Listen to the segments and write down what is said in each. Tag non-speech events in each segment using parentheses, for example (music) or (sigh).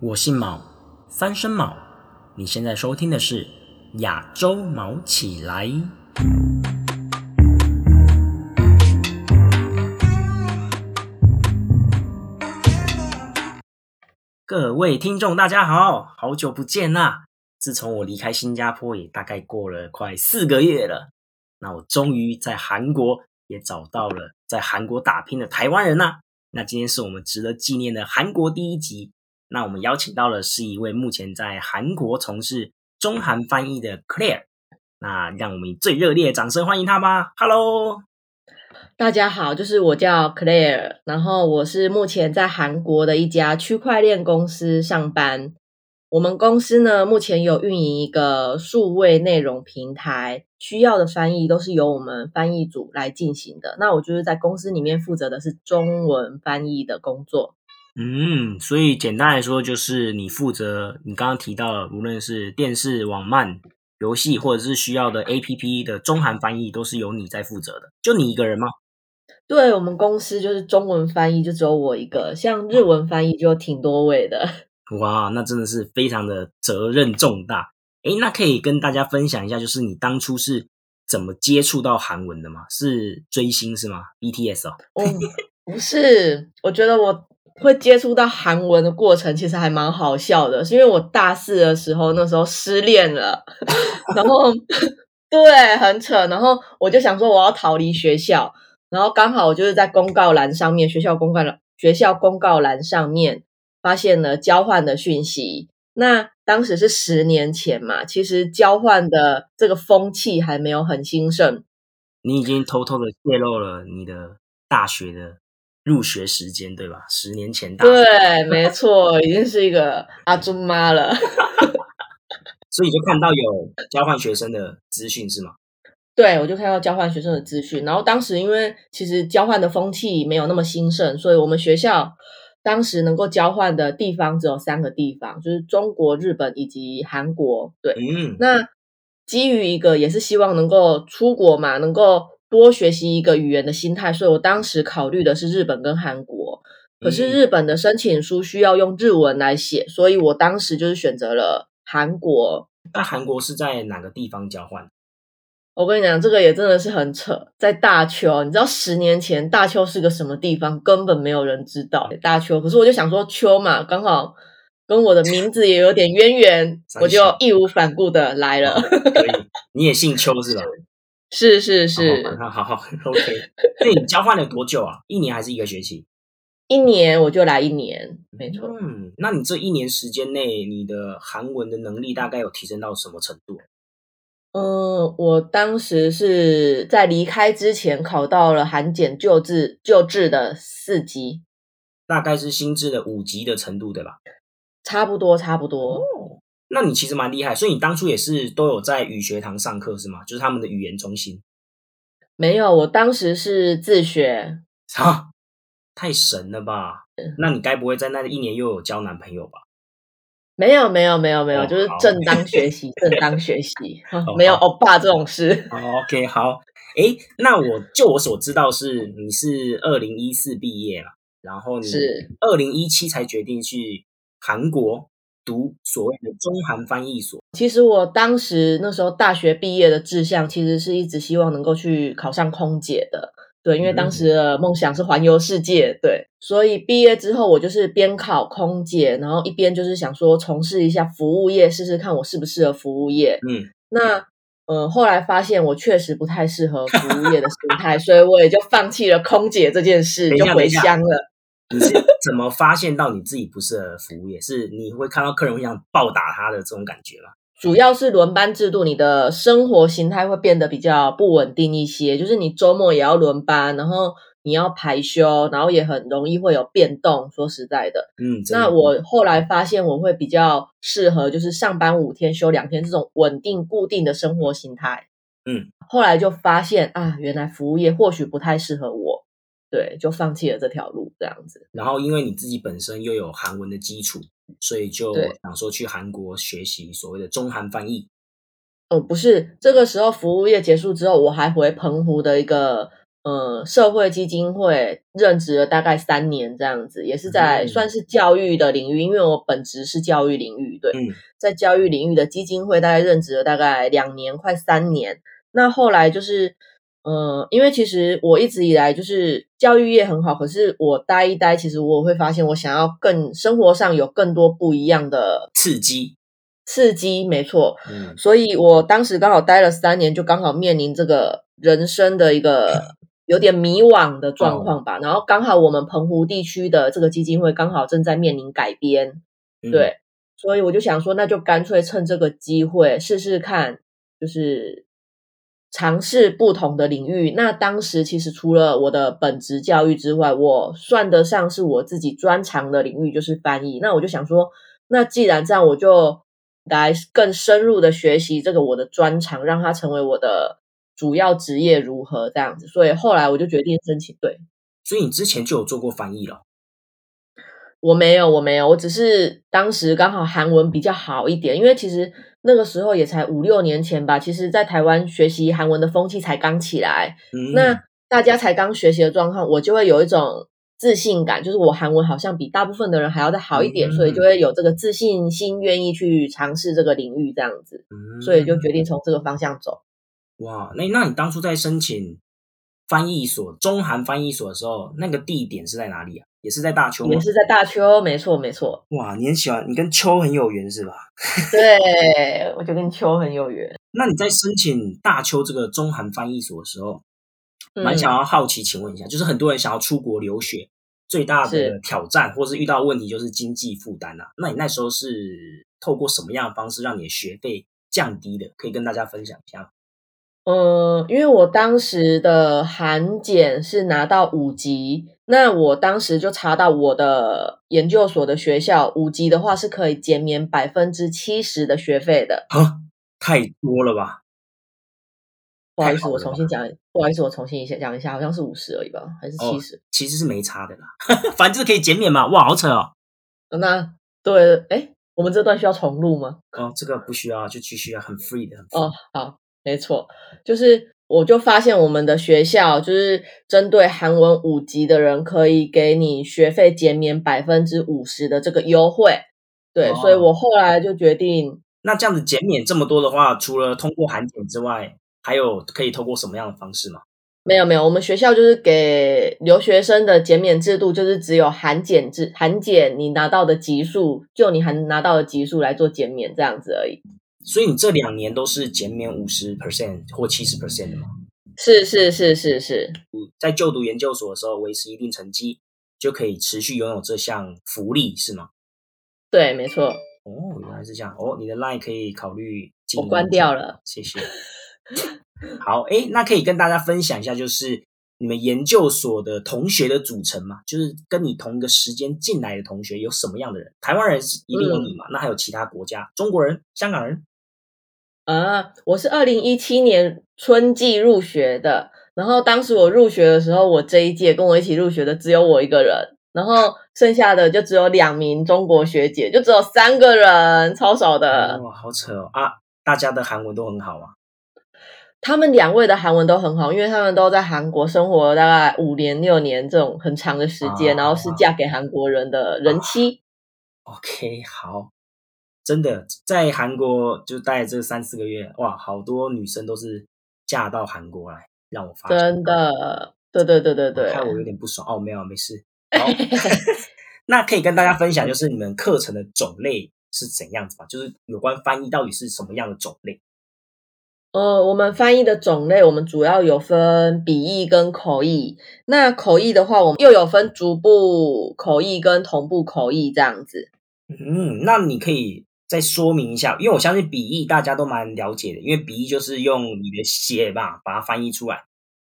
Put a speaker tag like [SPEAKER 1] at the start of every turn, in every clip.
[SPEAKER 1] 我姓毛，三声毛。你现在收听的是亚洲毛起来。各位听众，大家好，好久不见啦！自从我离开新加坡，也大概过了快四个月了。那我终于在韩国也找到了在韩国打拼的台湾人啦。那今天是我们值得纪念的韩国第一集。那我们邀请到的是一位目前在韩国从事中韩翻译的 Claire。那让我们以最热烈的掌声欢迎他吧！Hello，
[SPEAKER 2] 大家好，就是我叫 Claire，然后我是目前在韩国的一家区块链公司上班。我们公司呢，目前有运营一个数位内容平台，需要的翻译都是由我们翻译组来进行的。那我就是在公司里面负责的是中文翻译的工作。
[SPEAKER 1] 嗯，所以简单来说，就是你负责你刚刚提到的，无论是电视、网漫、游戏，或者是需要的 APP 的中韩翻译，都是由你在负责的。就你一个人吗？
[SPEAKER 2] 对我们公司就是中文翻译就只有我一个，像日文翻译就挺多位的。(laughs)
[SPEAKER 1] 哇，那真的是非常的责任重大。诶，那可以跟大家分享一下，就是你当初是怎么接触到韩文的吗？是追星是吗？BTS 哦？
[SPEAKER 2] 哦，不是，我觉得我。会接触到韩文的过程其实还蛮好笑的，是因为我大四的时候那时候失恋了，(laughs) 然后对很扯，然后我就想说我要逃离学校，然后刚好我就是在公告栏上面，学校公告栏学校公告栏上面发现了交换的讯息。那当时是十年前嘛，其实交换的这个风气还没有很兴盛。
[SPEAKER 1] 你已经偷偷的泄露了你的大学的。入学时间对吧？十年前大
[SPEAKER 2] 对，没错，已经是一个阿朱妈了。(laughs)
[SPEAKER 1] 所以就看到有交换学生的资讯是吗？
[SPEAKER 2] 对，我就看到交换学生的资讯。然后当时因为其实交换的风气没有那么兴盛，所以我们学校当时能够交换的地方只有三个地方，就是中国、日本以及韩国。对，嗯，那基于一个也是希望能够出国嘛，能够。多学习一个语言的心态，所以我当时考虑的是日本跟韩国。可是日本的申请书需要用日文来写，所以我当时就是选择了韩国。
[SPEAKER 1] 那韩国是在哪个地方交换？
[SPEAKER 2] 我跟你讲，这个也真的是很扯，在大邱。你知道十年前大邱是个什么地方？根本没有人知道大邱。可是我就想说，邱嘛，刚好跟我的名字也有点渊源，(laughs) 我就义无反顾的来了。
[SPEAKER 1] 可以，你也姓邱是吧？(laughs)
[SPEAKER 2] 是是是，
[SPEAKER 1] 好好好，(laughs) OK。那你交换了多久啊？一年还是一个学期？
[SPEAKER 2] 一年，我就来一年，没错。
[SPEAKER 1] 嗯，那你这一年时间内，你的韩文的能力大概有提升到什么程度？
[SPEAKER 2] 嗯，我当时是在离开之前考到了韩检救治救治的四级，
[SPEAKER 1] 大概是新制的五级的程度，对吧？
[SPEAKER 2] 差不多，差不多。
[SPEAKER 1] 那你其实蛮厉害，所以你当初也是都有在语学堂上课是吗？就是他们的语言中心。
[SPEAKER 2] 没有，我当时是自学。(laughs)
[SPEAKER 1] 啊，太神了吧！那你该不会在那一年又有交男朋友吧？
[SPEAKER 2] 没有，没有，没有，没有，就是正当 (laughs) 学习，正当学习，没有欧巴这种事。
[SPEAKER 1] OK，好。哎，那我就我所知道是你是二零一四毕业了，然后你
[SPEAKER 2] 是
[SPEAKER 1] 二零一七才决定去韩国。读所谓的中韩翻译所，
[SPEAKER 2] 其实我当时那时候大学毕业的志向，其实是一直希望能够去考上空姐的。对，因为当时的梦想是环游世界。对，所以毕业之后，我就是边考空姐，然后一边就是想说从事一下服务业，试试看我适不适合服务业。嗯，那呃，后来发现我确实不太适合服务业的心态，所以我也就放弃了空姐这件事，就回乡了。
[SPEAKER 1] 你是怎么发现到你自己不适合服务业？是你会看到客人会想暴打他的这种感觉吗？
[SPEAKER 2] 主要是轮班制度，你的生活形态会变得比较不稳定一些。就是你周末也要轮班，然后你要排休，然后也很容易会有变动。说实在的，嗯，那我后来发现我会比较适合，就是上班五天休两天这种稳定固定的生活形态。嗯，后来就发现啊，原来服务业或许不太适合我。对，就放弃了这条路，这样子。
[SPEAKER 1] 然后，因为你自己本身又有韩文的基础，所以就想说去韩国学习所谓的中韩翻译。
[SPEAKER 2] 哦，不是，这个时候服务业结束之后，我还回澎湖的一个呃社会基金会任职了大概三年这样子，也是在
[SPEAKER 1] 嗯
[SPEAKER 2] 算是教育的领域，因为我本职是教育领域，对，
[SPEAKER 1] 嗯
[SPEAKER 2] 在教育领域的基金会大概任职了大概两年，快三年。那后来就是，呃，因为其实我一直以来就是教育业很好，可是我待一待，其实我会发现我想要更生活上有更多不一样的
[SPEAKER 1] 刺激，
[SPEAKER 2] 刺激，没错。
[SPEAKER 1] 嗯
[SPEAKER 2] 所以我当时刚好待了三年，就刚好面临这个人生的一个 (clears throat) 有点迷惘的状况吧。然后刚好我们澎湖地区的这个基金会刚好正在面临改编，
[SPEAKER 1] 嗯
[SPEAKER 2] 对，所以我就想说，那就干脆趁这个机会试试看，就是尝试不同的领域。那当时其实除了我的本职教育之外，我算得上是我自己专长的领域就是翻译。那我就想说，那既然这样，我就来更深入的学习这个我的专长，让它成为我的主要职业，如何这样子。所以后来我就决定申请，对。
[SPEAKER 1] 所以你之前就有做过翻译了，
[SPEAKER 2] 我没有，我没有，我只是当时刚好韩文比较好一点，因为其实那个时候也才五六年前吧。其实，在台湾学习韩文的风气才刚起来，
[SPEAKER 1] 嗯，
[SPEAKER 2] 那大家才刚学习的状况，我就会有一种自信感，就是我韩文好像比大部分的人还要再好一点，
[SPEAKER 1] 嗯
[SPEAKER 2] 所以就会有这个自信心，愿意去尝试这个领域这样子，
[SPEAKER 1] 嗯
[SPEAKER 2] 所以就决定从这个方向走。
[SPEAKER 1] 哇，那那你当初在申请翻译所中韩翻译所的时候，那个地点是在哪里啊？也是在大邱吗
[SPEAKER 2] 也？是在大邱，没错没错，
[SPEAKER 1] 哇，你很喜欢，你跟邱很有缘是吧？
[SPEAKER 2] 对我就跟邱很有缘。(laughs)
[SPEAKER 1] 那你在申请大邱这个中韩翻译所的时候，
[SPEAKER 2] 嗯
[SPEAKER 1] 蛮想要好奇，请问一下，就是很多人想要出国留学，最大的挑战或是遇到的问题就是经济负担啊。那你那时候是透过什么样的方式让你的学费降低的？可以跟大家分享一下吗。
[SPEAKER 2] 嗯，因为我当时的韩检是拿到五级，那我当时就查到我的研究所的学校五级的话是可以减免百分之七十的学费的。
[SPEAKER 1] 啊，太多了吧？
[SPEAKER 2] 不好意思，我重新讲，不好意思，我重新一下讲一下，好像是五十而已吧，还是
[SPEAKER 1] 哦
[SPEAKER 2] 七十、
[SPEAKER 1] 其实是没差的啦，(laughs) 反正就是可以减免嘛。哇，好扯哦。
[SPEAKER 2] 那对，哎，我们这段需要重录吗？
[SPEAKER 1] 哦，这个不需要，就继续啊，很 free 的，很 free
[SPEAKER 2] 哦，好，没错，就是我就发现我们的学校就是针对韩文五级的人，可以给你学费减免百分之五十的这个优惠。对，
[SPEAKER 1] 哦
[SPEAKER 2] 所以我后来就决定，
[SPEAKER 1] 那这样子减免这么多的话，除了通过韩检之外，还有可以透过什么样的方式吗？
[SPEAKER 2] 没有没有，我们学校就是给留学生的减免制度，就是只有韩检制，韩检你拿到的级数，就你还拿到的级数来做减免这样子而已。
[SPEAKER 1] 所以你这两年都是减免五十 percent 或七十 percent 的吗？
[SPEAKER 2] 是是是是是，
[SPEAKER 1] 在就读研究所的时候，维持一定成绩就可以持续拥有这项福利，是吗？
[SPEAKER 2] 对，没错。
[SPEAKER 1] 哦，原来是这样。哦，你的 line 可以考虑
[SPEAKER 2] 我关掉了，
[SPEAKER 1] 谢谢。好，诶，那可以跟大家分享一下，就是你们研究所的同学的组成嘛？就是跟你同一个时间进来的同学有什么样的人？台湾人是一定有你嘛？那还有其他国家，中国人、香港人？
[SPEAKER 2] 啊，我是二零一七年春季入学的，然后当时我入学的时候，我这一届跟我一起入学的只有我一个人，然后剩下的就只有两名中国学姐，就只有三个人，超少的。
[SPEAKER 1] 哇，好扯哦啊！大家的韩文都很好啊。
[SPEAKER 2] 他们两位的韩文都很好，因为他们都在韩国生活了大概五年六年这种很长的时间，
[SPEAKER 1] 啊
[SPEAKER 2] 然后是嫁给韩国人的人妻。
[SPEAKER 1] OK，好，真的在韩国就待了这三四个月，哇，好多女生都是嫁到韩国来，让我发现
[SPEAKER 2] 真的，对对对对对，
[SPEAKER 1] 害我有点不爽哦。没有，没事。好，(laughs) 那可以跟大家分享，就是你们课程的种类是怎样子吧？就是有关翻译到底是什么样的种类？
[SPEAKER 2] 呃，我们翻译的种类，我们主要有分笔译跟口译。那口译的话，我们又有分逐步口译跟同步口译这样子。
[SPEAKER 1] 嗯，那你可以再说明一下，因为我相信笔译大家都蛮了解的，因为笔译就是用你的写吧把它翻译出来。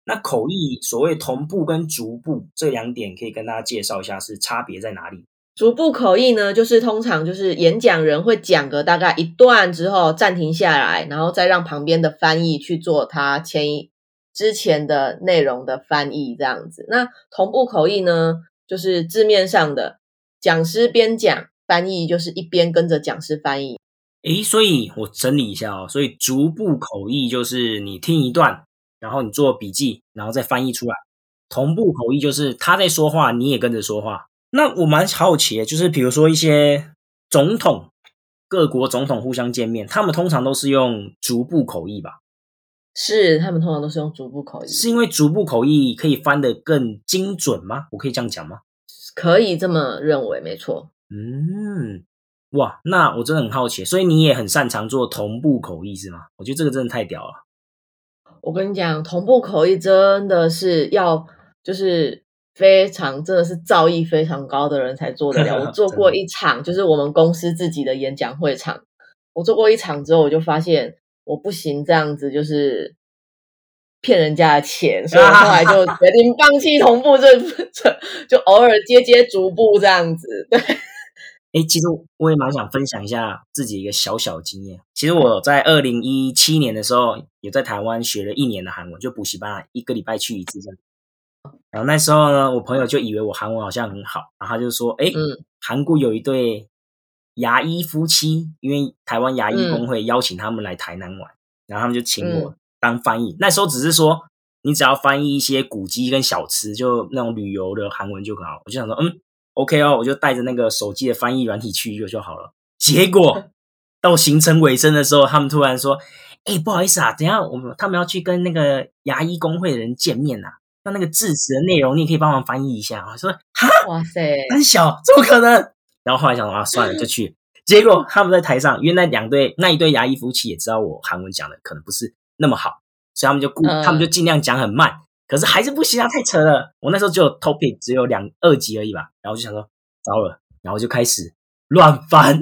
[SPEAKER 1] 那口译所谓同步跟逐步这两点，可以跟大家介绍一下是差别在哪里？
[SPEAKER 2] 逐步口译呢，就是通常就是演讲人会讲个大概一段之后暂停下来，然后再让旁边的翻译去做他前一之前的内容的翻译这样子。那同步口译呢，就是字面上的讲师边讲，翻译就是一边跟着讲师翻译。
[SPEAKER 1] 诶，所以我整理一下哦，所以逐步口译就是你听一段，然后你做笔记，然后再翻译出来。同步口译就是他在说话，你也跟着说话。那我蛮好奇的，就是比如说一些总统，各国总统互相见面，他们通常都是用逐步口译吧？
[SPEAKER 2] 是，他们通常都是用逐步口译，
[SPEAKER 1] 是因为逐步口译可以翻得更精准吗？我可以这样讲吗？
[SPEAKER 2] 可以这么认为，没错。
[SPEAKER 1] 嗯，哇，那我真的很好奇，所以你也很擅长做同步口译是吗？我觉得这个真的太屌了。
[SPEAKER 2] 我跟你讲，同步口译真的是要就是非常真的是造诣非常高的人才做得了。我 (laughs) 做过一场，就是我们公司自己的演讲会场，我做过一场之后，我就发现我不行，这样子就是骗人家的钱，所以我后来就决定放弃同步，这这就偶尔接接逐步这样子，对。
[SPEAKER 1] 哎，其实我也蛮想分享一下自己一个小小经验。其实我在二零一七年的时候，有在台湾学了一年的韩文，就补习班，一个礼拜去一次这样。然后那时候呢，我朋友就以为我韩文好像很好，然后他就说：“哎，韩国有一对牙医夫妻，因为台湾牙医工会邀请他们来台南玩，然后他们就请我当翻译。那时候只是说，你只要翻译一些古迹跟小吃，就那种旅游的韩文就很好。我就想说，嗯。” OK 哦，我就带着那个手机的翻译软体去一个就好了。结果 (laughs) 到行程尾声的时候，他们突然说：“哎，不好意思啊，等下我们他们要去跟那个牙医工会的人见面呐。那那个致辞的内容，你也可以帮忙翻译一下。”啊说：“哈，
[SPEAKER 2] 哇塞，
[SPEAKER 1] 很小，怎么可能？”然后后来想啊，算了，就去。结果他们在台上，因为那两对那一对牙医夫妻也知道我韩文讲的可能不是那么好，所以他们就故他们就尽量讲很慢。可是还是不行啊，太扯了！我那时候只有 topic 只有两二级而已吧，然后就想说糟了，然后就开始乱翻，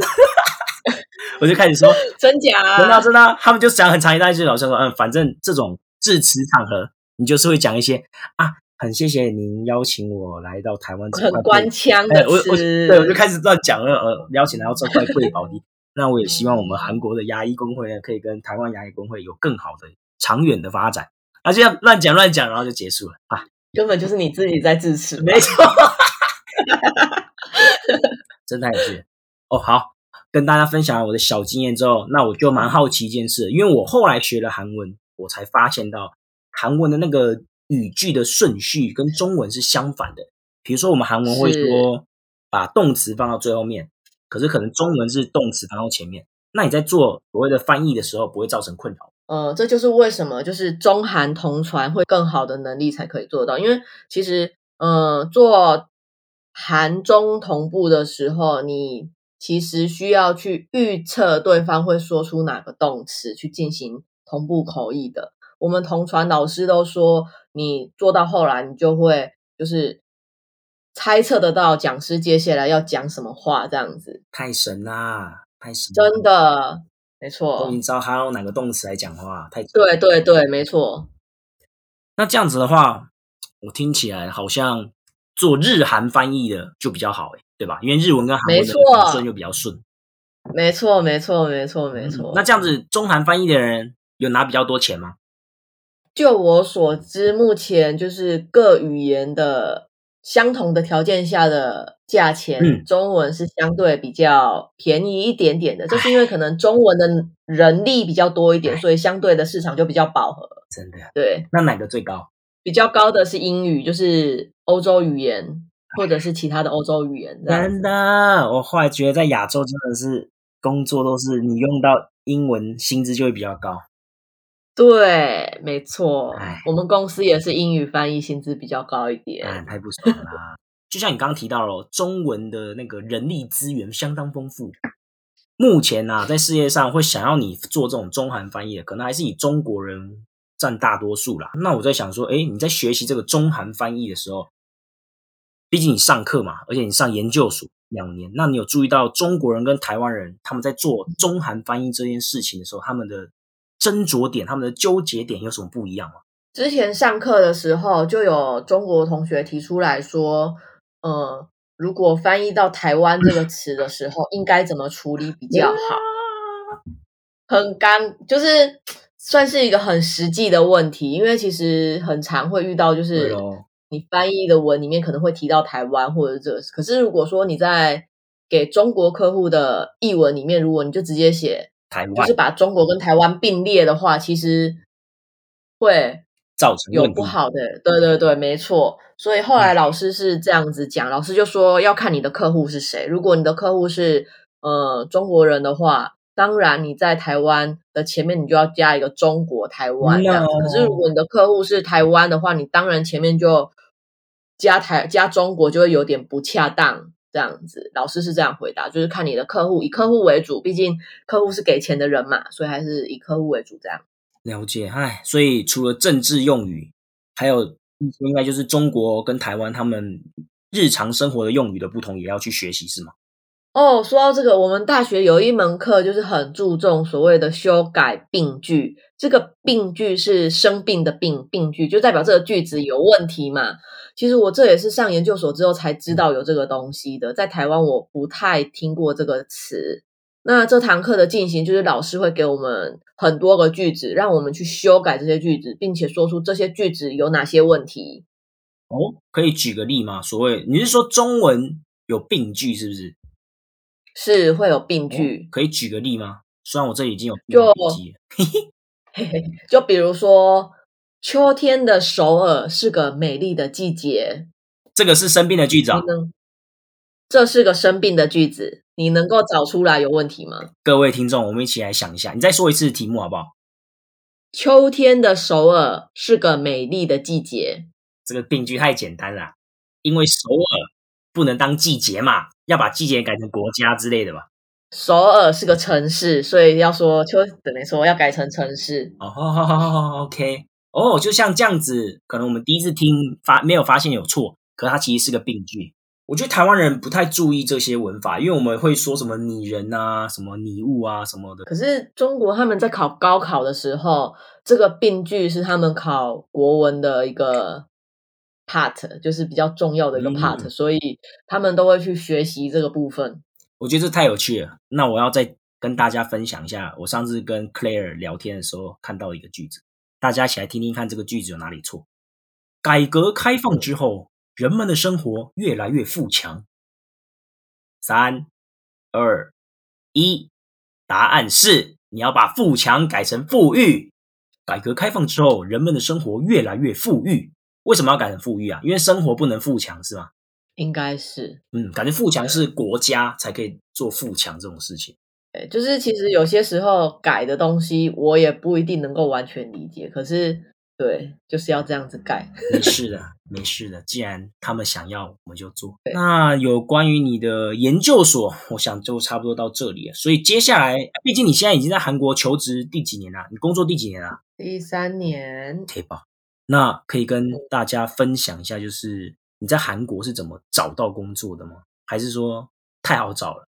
[SPEAKER 1] (laughs) 我就开始说
[SPEAKER 2] 真假，
[SPEAKER 1] 真的真的，他们就讲很长一段，句老师说嗯，反正这种致辞场合，你就是会讲一些啊，很谢谢您邀请我来到台湾，
[SPEAKER 2] 很官腔的
[SPEAKER 1] 词，对，我就开始乱讲了，呃，邀请来到这块贵宝地，那我也希望我们韩国的牙医工会呢，可以跟台湾牙医工会有更好的长远的发展。啊，就这样乱讲乱讲，然后就结束了啊！
[SPEAKER 2] 根本就是你自己在自持，
[SPEAKER 1] 没错，(laughs) 真太有趣哦！好，跟大家分享了我的小经验之后，那我就蛮好奇一件事，因为我后来学了韩文，我才发现到韩文的那个语句的顺序跟中文是相反的。比如说，我们韩文会说把动词放到最后面，可是可能中文是动词放到前面。那你在做所谓的翻译的时候，不会造成困扰？
[SPEAKER 2] 呃，这就是为什么就是中韩同传会更好的能力才可以做到，因为其实呃做韩中同步的时候，你其实需要去预测对方会说出哪个动词去进行同步口译的。我们同传老师都说，你做到后来，你就会就是猜测得到讲师接下来要讲什么话，这样子。
[SPEAKER 1] 太神啦，太神！
[SPEAKER 2] 真的。没错，
[SPEAKER 1] 你知道他用哪个动词来讲话？太
[SPEAKER 2] 对对对，没错。
[SPEAKER 1] 那这样子的话，我听起来好像做日韩翻译的就比较好哎，对吧？因为日文跟韩文的顺就比较顺。
[SPEAKER 2] 没错，没错，没错，没错。
[SPEAKER 1] 那这样子，中韩翻译的人有拿比较多钱吗？
[SPEAKER 2] 就我所知，目前就是各语言的。相同的条件下的价钱，中文是相对比较便宜一点点的，就是因为可能中文的人力比较多一点，所以相对的市场就比较饱和。
[SPEAKER 1] 真的？
[SPEAKER 2] 对。
[SPEAKER 1] 那哪个最高？
[SPEAKER 2] 比较高的是英语，就是欧洲语言，或者是其他的欧洲语言。
[SPEAKER 1] 真的，我后来觉得在亚洲真的是工作都是你用到英文，薪资就会比较高。
[SPEAKER 2] 对，没错，我们公司也是英语翻译，薪资比较高一点。
[SPEAKER 1] 哎，太不爽啦！就像你刚刚提到了，中文的那个人力资源相当丰富。目前呢，在世界上会想要你做这种中韩翻译的，可能还是以中国人占大多数啦。那我在想说，哎，你在学习这个中韩翻译的时候，毕竟你上课嘛，而且你上研究所两年，那你有注意到中国人跟台湾人他们在做中韩翻译这件事情的时候，他们的？斟酌点，他们的纠结点有什么不一样吗？
[SPEAKER 2] 之前上课的时候，就有中国同学提出来说，呃，如果翻译到台湾这个词的时候，应该怎么处理比较好？很干，就是算是一个很实际的问题，因为其实很常会遇到，就是你翻译的文里面可能会提到台湾或者这个，可是如果说你在给中国客户的译文里面，如果你就直接写。
[SPEAKER 1] 台湾
[SPEAKER 2] 就是把中国跟台湾并列的话，其实会
[SPEAKER 1] 造成
[SPEAKER 2] 有。不好的，对对对，没错。所以后来老师是这样子讲，老师就说要看你的客户是谁。如果你的客户是呃中国人的话，当然你在台湾的前面你就要加一个中国台湾这样子。
[SPEAKER 1] No
[SPEAKER 2] 可是如果你的客户是台湾的话，你当然前面就加台加中国就会有点不恰当。这样子，老师是这样回答，就是看你的客户，以客户为主，毕竟客户是给钱的人嘛，所以还是以客户为主这样。
[SPEAKER 1] 了解，哎，所以除了政治用语，还有应该就是中国跟台湾他们日常生活的用语的不同，也要去学习，是吗？
[SPEAKER 2] 哦，说到这个，我们大学有一门课就是很注重所谓的修改病句。这个病句是生病的病，病句就代表这个句子有问题嘛。其实我这也是上研究所之后才知道有这个东西的，在台湾我不太听过这个词。那这堂课的进行就是老师会给我们很多个句子，让我们去修改这些句子，并且说出这些句子有哪些问题。
[SPEAKER 1] 哦，可以举个例吗？所谓你是说中文有病句是不是？
[SPEAKER 2] 是会有病句，
[SPEAKER 1] 可以举个例吗？虽然我这里已经有
[SPEAKER 2] 就 (laughs) 就比如说，秋天的首尔是个美丽的季节。
[SPEAKER 1] 这个是生病的句子啊
[SPEAKER 2] 这是个生病的句子，你能够找出来有问题吗？
[SPEAKER 1] 各位听众，我们一起来想一下，你再说一次题目好不好？
[SPEAKER 2] 秋天的首尔是个美丽的季节。
[SPEAKER 1] 这个病句太简单了，因为首尔不能当季节嘛，要把季节改成国家之类的吧？
[SPEAKER 2] 首尔是个城市，所以要说秋等于说要改成城市。
[SPEAKER 1] 哦好好好好，OK，哦，就像这样子，可能我们第一次听发没有发现有错，可它其实是个病句。我觉得台湾人不太注意这些文法，因为我们会说什么拟人啊、什么拟物啊什么的。
[SPEAKER 2] 可是中国他们在考高考的时候，这个病句是他们考国文的一个 part，就是比较重要的一个 part，、
[SPEAKER 1] 嗯
[SPEAKER 2] 所以他们都会去学习这个部分。
[SPEAKER 1] 我觉得这太有趣了。那我要再跟大家分享一下，我上次跟 Claire 聊天的时候看到一个句子，大家一起来听听看这个句子有哪里错。改革开放之后，人们的生活越来越富强。三、二、一，答案是你要把富强改成富裕。改革开放之后，人们的生活越来越富裕。为什么要改成富裕啊？因为生活不能富强，是吗？
[SPEAKER 2] 应该是，
[SPEAKER 1] 嗯，感觉富强是国家才可以做富强这种事情。
[SPEAKER 2] 对，就是其实有些时候改的东西，我也不一定能够完全理解，可是对，就是要这样子改。
[SPEAKER 1] 没 (laughs) 事的，没事的。既然他们想要，我们就做。那有关于你的研究所，我想就差不多到这里了。所以接下来，毕竟你现在已经在韩国求职第几年了？你工作第几年了？
[SPEAKER 2] 第三年，
[SPEAKER 1] 可以吧？那可以跟大家分享一下，就是你在韩国是怎么找到工作的吗？还是说太好找了？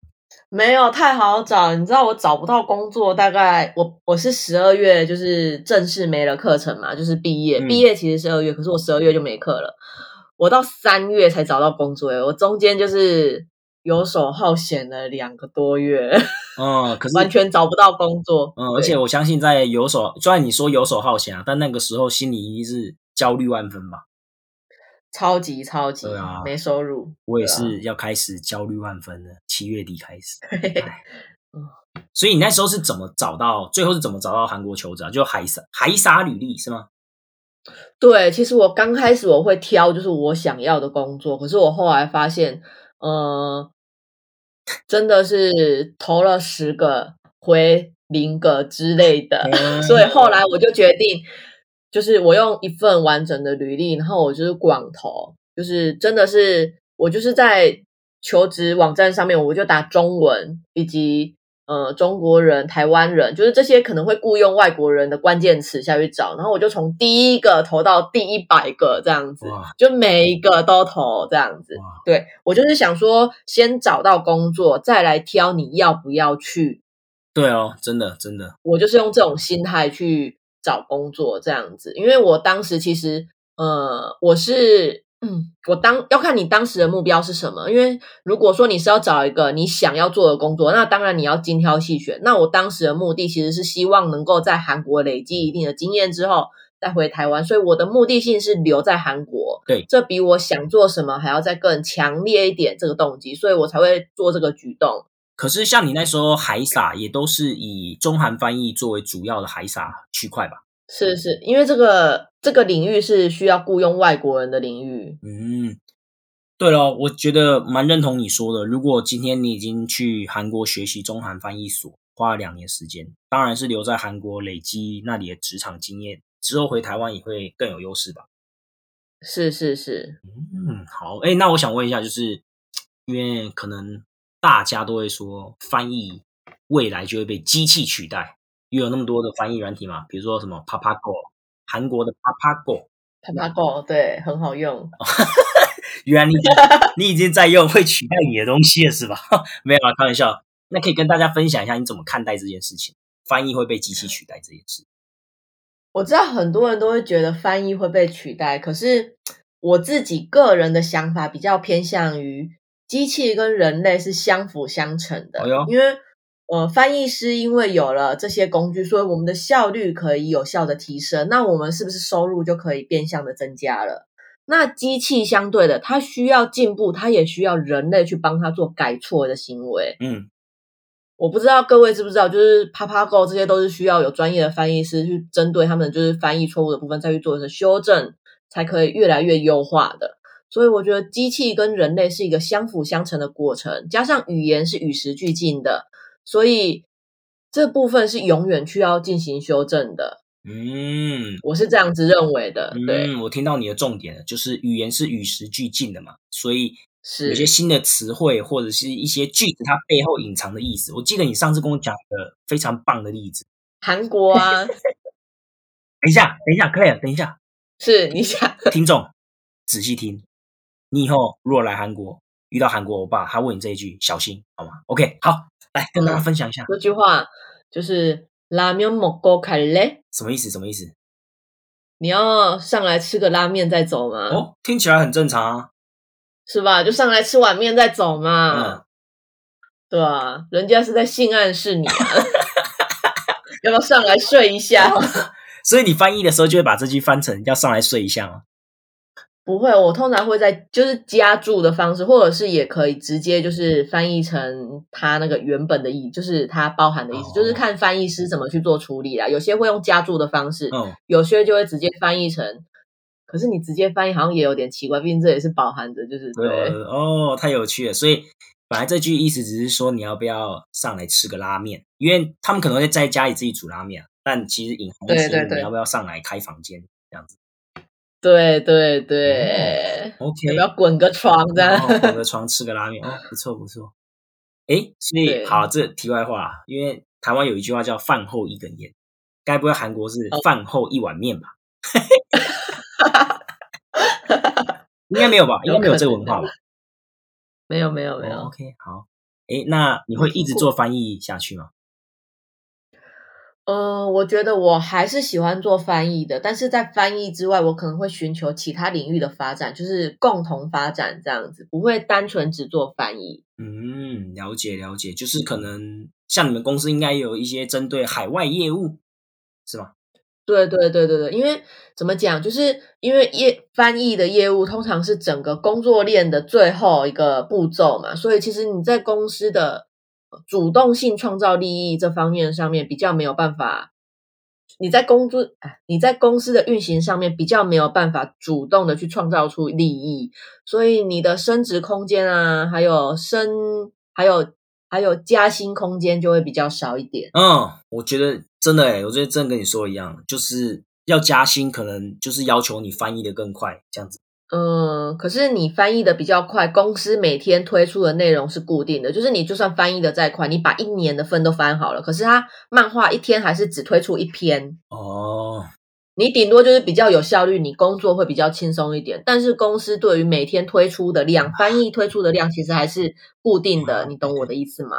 [SPEAKER 2] 没有太好找，你知道我找不到工作，大概我我是十二月就是正式没了课程嘛，就是毕业，
[SPEAKER 1] 嗯。
[SPEAKER 2] 毕业其实十二月，可是我十二月就没课了，我到三月才找到工作耶，我中间就是游手好闲了两个多月，
[SPEAKER 1] 嗯，可是 (laughs)
[SPEAKER 2] 完全找不到工作。
[SPEAKER 1] 嗯，而且我相信在游手，虽然你说游手好闲啊，但那个时候心里一定是焦虑万分吧。
[SPEAKER 2] 超级超级、
[SPEAKER 1] 对啊
[SPEAKER 2] 没收入，
[SPEAKER 1] 我也是要开始焦虑万分的，七月底开始。所以你那时候是怎么找到？最后是怎么找到韩国求职啊？就海撒海沙履历是吗？
[SPEAKER 2] 对，其实我刚开始我会挑就是我想要的工作，可是我后来发现，呃，真的是投了十个回零个之类的，
[SPEAKER 1] 嗯 (laughs)
[SPEAKER 2] 所以后来我就决定，就是我用一份完整的履历，然后我就是广投，就是真的是我就是在求职网站上面，我就打中文以及呃中国人、台湾人，就是这些可能会雇佣外国人的关键词下去找，然后我就从第一个投到第一百个这样子，就每一个都投这样子。
[SPEAKER 1] 哇，
[SPEAKER 2] 对我就是想说，先找到工作，再来挑你要不要去。
[SPEAKER 1] 对哦，真的真的，
[SPEAKER 2] 我就是用这种心态去找工作这样子，因为我当时其实呃，我是嗯，我当要看你当时的目标是什么，因为如果说你是要找一个你想要做的工作，那当然你要精挑细选。那我当时的目的其实是希望能够在韩国累积一定的经验之后。再回台湾，所以我的目的性是留在韩国。
[SPEAKER 1] 对
[SPEAKER 2] 这比我想做什么还要再更强烈一点，这个动机，所以我才会做这个举动。
[SPEAKER 1] 可是像你那时候海撒也都是以中韩翻译作为主要的海撒区块吧？
[SPEAKER 2] 是是，因为这个这个领域是需要雇佣外国人的领域。
[SPEAKER 1] 嗯，对了，我觉得蛮认同你说的。如果今天你已经去韩国学习中韩翻译所，花了两年时间，当然是留在韩国累积那里的职场经验，之后回台湾也会更有优势吧。
[SPEAKER 2] 是是是，
[SPEAKER 1] 嗯，好，哎，那我想问一下，就是因为可能大家都会说翻译未来就会被机器取代，因为有那么多的翻译软体嘛，比如说什么 Papago，韩国的 Papago。
[SPEAKER 2] Papago 对，很好用。(laughs)
[SPEAKER 1] 原来你已经 (laughs) 你已经在用会取代你的东西了，是吧？(laughs) 没有啊，开玩笑。那可以跟大家分享一下你怎么看待这件事情，翻译会被机器取代这件事。
[SPEAKER 2] 我知道很多人都会觉得翻译会被取代，可是我自己个人的想法比较偏向于机器跟人类是相辅相成的。
[SPEAKER 1] 哎
[SPEAKER 2] 因为呃，翻译师因为有了这些工具，所以我们的效率可以有效的提升，那我们是不是收入就可以变相的增加了？那机器相对的，它需要进步，它也需要人类去帮它做改错的行为。
[SPEAKER 1] 嗯，
[SPEAKER 2] 我不知道各位知不知道，就是 Papago 这些都是需要有专业的翻译师去针对他们就是翻译错误的部分再去做一个修正，才可以越来越优化的。所以我觉得机器跟人类是一个相辅相成的过程，加上语言是与时俱进的，所以这部分是永远需要进行修正的。
[SPEAKER 1] 嗯
[SPEAKER 2] 我是这样子认为的，对，
[SPEAKER 1] 嗯，我听到你的重点了，就是语言是与时俱进的嘛，所以
[SPEAKER 2] 是
[SPEAKER 1] 有些新的词汇或者是一些句子，它背后隐藏的意思。我记得你上次跟我讲的非常棒的例子。
[SPEAKER 2] 韩国啊，(laughs)
[SPEAKER 1] 等一下，等一下，Claire，等一下，
[SPEAKER 2] 是你想 (laughs)
[SPEAKER 1] 听众仔细听，你以后如果来韩国遇到韩国欧巴，他问你这一句，小心好吗？OK，好，来跟大家分享一下。
[SPEAKER 2] 这句话就是“拉面莫够开嘞”，
[SPEAKER 1] 什么意思？什么意思？
[SPEAKER 2] 你要上来吃个拉面再走吗？
[SPEAKER 1] 哦，听起来很正常啊，
[SPEAKER 2] 是吧？就上来吃碗面再走嘛。
[SPEAKER 1] 嗯，
[SPEAKER 2] 对啊，人家是在性暗示你啊，(laughs) 要不要上来睡一下？(laughs)
[SPEAKER 1] 所以你翻译的时候就会把这句翻成要上来睡一下吗？
[SPEAKER 2] 不会，我通常会在就是加注的方式，或者是也可以直接就是翻译成它那个原本的意，就是它包含的意思，
[SPEAKER 1] 哦
[SPEAKER 2] 就是看翻译师怎么去做处理啦。有些会用加注的方式，
[SPEAKER 1] 嗯，
[SPEAKER 2] 有些就会直接翻译成。可是你直接翻译好像也有点奇怪，毕竟这也是饱含着就是对
[SPEAKER 1] 对哦，太有趣了。所以本来这句意思只是说你要不要上来吃个拉面，因为他们可能会在家里自己煮拉面，但其实隐含的是
[SPEAKER 2] 对对对
[SPEAKER 1] 你要不要上来开房间这样子。
[SPEAKER 2] 对对对
[SPEAKER 1] ，OK，
[SPEAKER 2] 要不要滚个床这样？
[SPEAKER 1] 然后滚个床吃个拉面，哦，不错不错。诶，所以好，这题外话，因为台湾有一句话叫“饭后一根烟”，该不会韩国是
[SPEAKER 2] 哦
[SPEAKER 1] 饭后一碗面吧？(laughs) 应该没有吧？应该没有这个文化吧？
[SPEAKER 2] 没有没有没有，
[SPEAKER 1] 哦 OK，好。诶，那你会一直做翻译下去吗？
[SPEAKER 2] 呃，我觉得我还是喜欢做翻译的，但是在翻译之外，我可能会寻求其他领域的发展，就是共同发展这样子，不会单纯只做翻译。
[SPEAKER 1] 嗯，了解了解，就是可能像你们公司应该有一些针对海外业务，是吗？
[SPEAKER 2] 对对对对对，因为怎么讲，就是因为业翻译的业务通常是整个工作链的最后一个步骤嘛，所以其实你在公司的呃主动性创造利益这方面上面比较没有办法，你在工作哎你在公司的运行上面比较没有办法主动的去创造出利益，所以你的升值空间啊，还有升还有还有加薪空间就会比较少一点。
[SPEAKER 1] 嗯，我觉得真的诶，我觉得真的跟你说一样，就是要加薪，可能就是要求你翻译的更快，这样子。
[SPEAKER 2] 嗯，可是你翻译的比较快，公司每天推出的内容是固定的，就是你就算翻译的再快，你把一年的份都翻好了，可是它漫画一天还是只推出一篇，
[SPEAKER 1] 哦，
[SPEAKER 2] 你顶多就是比较有效率，你工作会比较轻松一点。但是公司对于每天推出的量，翻译推出的量其实还是固定的，你懂我的意思吗？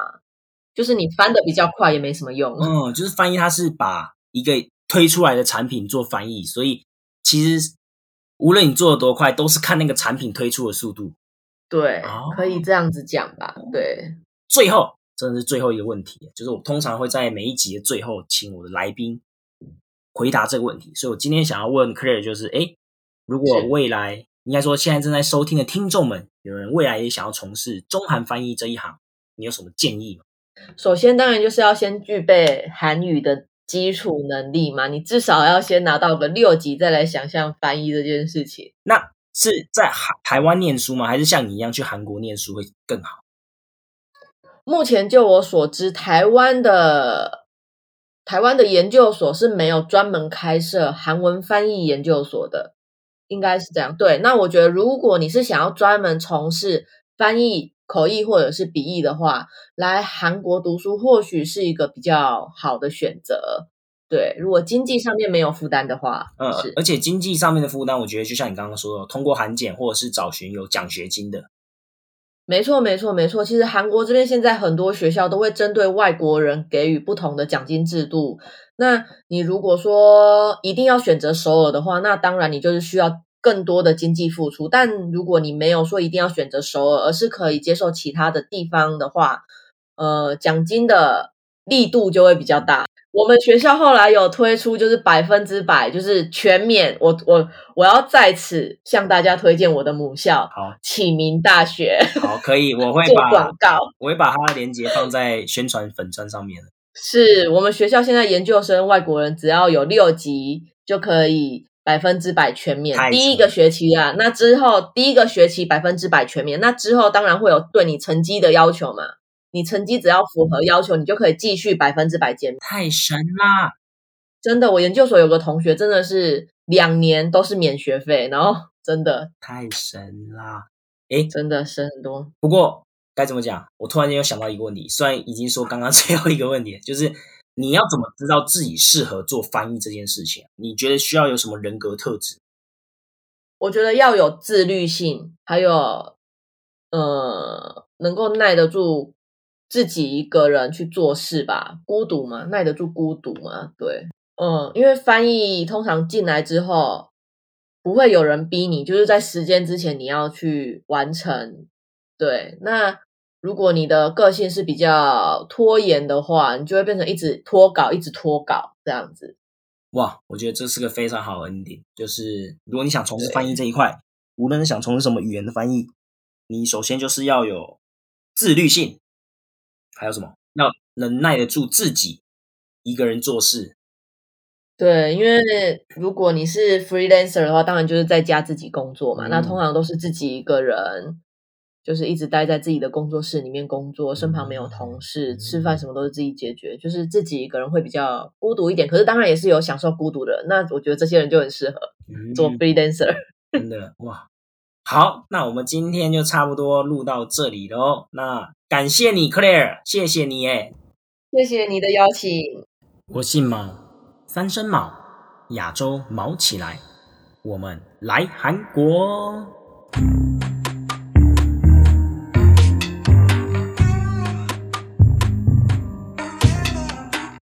[SPEAKER 2] 就是你翻的比较快也没什么用。
[SPEAKER 1] 嗯，就是翻译它是把一个推出来的产品做翻译，所以其实无论你做的多快，都是看那个产品推出的速度。
[SPEAKER 2] 对
[SPEAKER 1] 哦，
[SPEAKER 2] 可以这样子讲吧？对，
[SPEAKER 1] 最后，真的是最后一个问题，就是我通常会在每一集的最后请我的来宾回答这个问题，所以我今天想要问 Claire 就是，诶，如果未来应该说现在正在收听的听众们，有人未来也想要从事中韩翻译这一行，你有什么建议吗？
[SPEAKER 2] 首先当然就是要先具备韩语的基础能力嘛，你至少要先拿到个六级，再来想象翻译这件事情。
[SPEAKER 1] 那是在台台湾念书吗？还是像你一样去韩国念书会更好？
[SPEAKER 2] 目前就我所知，台湾的台湾的研究所是没有专门开设韩文翻译研究所的，应该是这样。对，那我觉得如果你是想要专门从事翻译、口译或者是笔译的话，来韩国读书或许是一个比较好的选择。对，如果经济上面没有负担的话，
[SPEAKER 1] 嗯
[SPEAKER 2] 是，
[SPEAKER 1] 而且经济上面的负担，我觉得就像你刚刚说的，通过韩检或者是找寻有奖学金的，
[SPEAKER 2] 没错，没错，没错。其实韩国这边现在很多学校都会针对外国人给予不同的奖金制度。那你如果说一定要选择首尔的话，那当然你就是需要更多的经济付出。但如果你没有说一定要选择首尔，而是可以接受其他的地方的话，呃，奖金的力度就会比较大。我们学校后来有推出，就是百分之百，就是全免。我我我要在此向大家推荐我的母校
[SPEAKER 1] 好，
[SPEAKER 2] 启明大学。
[SPEAKER 1] 好，可以，我会 (laughs)
[SPEAKER 2] 做
[SPEAKER 1] 把
[SPEAKER 2] 广告。
[SPEAKER 1] 我会把它的链接放在宣传粉砖上面。
[SPEAKER 2] 是我们学校现在研究生外国人只要有六级就可以百分之百全免，第一个学期啊，那之后第一个学期百分之百全免，那之后当然会有对你成绩的要求嘛，你成绩只要符合要求，你就可以继续百分之百减免。
[SPEAKER 1] 太神啦！
[SPEAKER 2] 真的，我研究所有个同学真的是两年都是免学费，然后真的
[SPEAKER 1] 太神啦！诶，
[SPEAKER 2] 真的省很多。
[SPEAKER 1] 不过该怎么讲？我突然间又想到一个问题，虽然已经说刚刚最后一个问题，就是你要怎么知道自己适合做翻译这件事情？你觉得需要有什么人格特质？
[SPEAKER 2] 我觉得要有自律性，还有呃，能够耐得住自己一个人去做事吧，孤独嘛，耐得住孤独嘛，对，嗯，因为翻译通常进来之后，不会有人逼你，就是在时间之前你要去完成，对，那如果你的个性是比较拖延的话，你就会变成一直拖稿，一直拖稿这样子。
[SPEAKER 1] 哇，我觉得这是个非常好的 ending。就是如果你想从事翻译这一块，无论是想从事什么语言的翻译，你首先就是要有自律性，还有什么？要能耐得住自己一个人做事。
[SPEAKER 2] 对，因为如果你是 freelancer 的话，当然就是在家自己工作嘛。那
[SPEAKER 1] 嗯
[SPEAKER 2] 通常都是自己一个人，就是一直待在自己的工作室里面工作，身旁没有同事，吃饭什么都是自己解决，就是自己一个人会比较孤独一点。可是当然也是有享受孤独的，那我觉得这些人就很适合
[SPEAKER 1] 嗯
[SPEAKER 2] 做 freelancer。(laughs)
[SPEAKER 1] 真的哇！好，那我们今天就差不多录到这里喽。那感谢你，Claire，谢谢你诶。
[SPEAKER 2] 谢谢你的邀请。
[SPEAKER 1] 我姓毛，三声毛，亚洲毛起来，我们来韩国。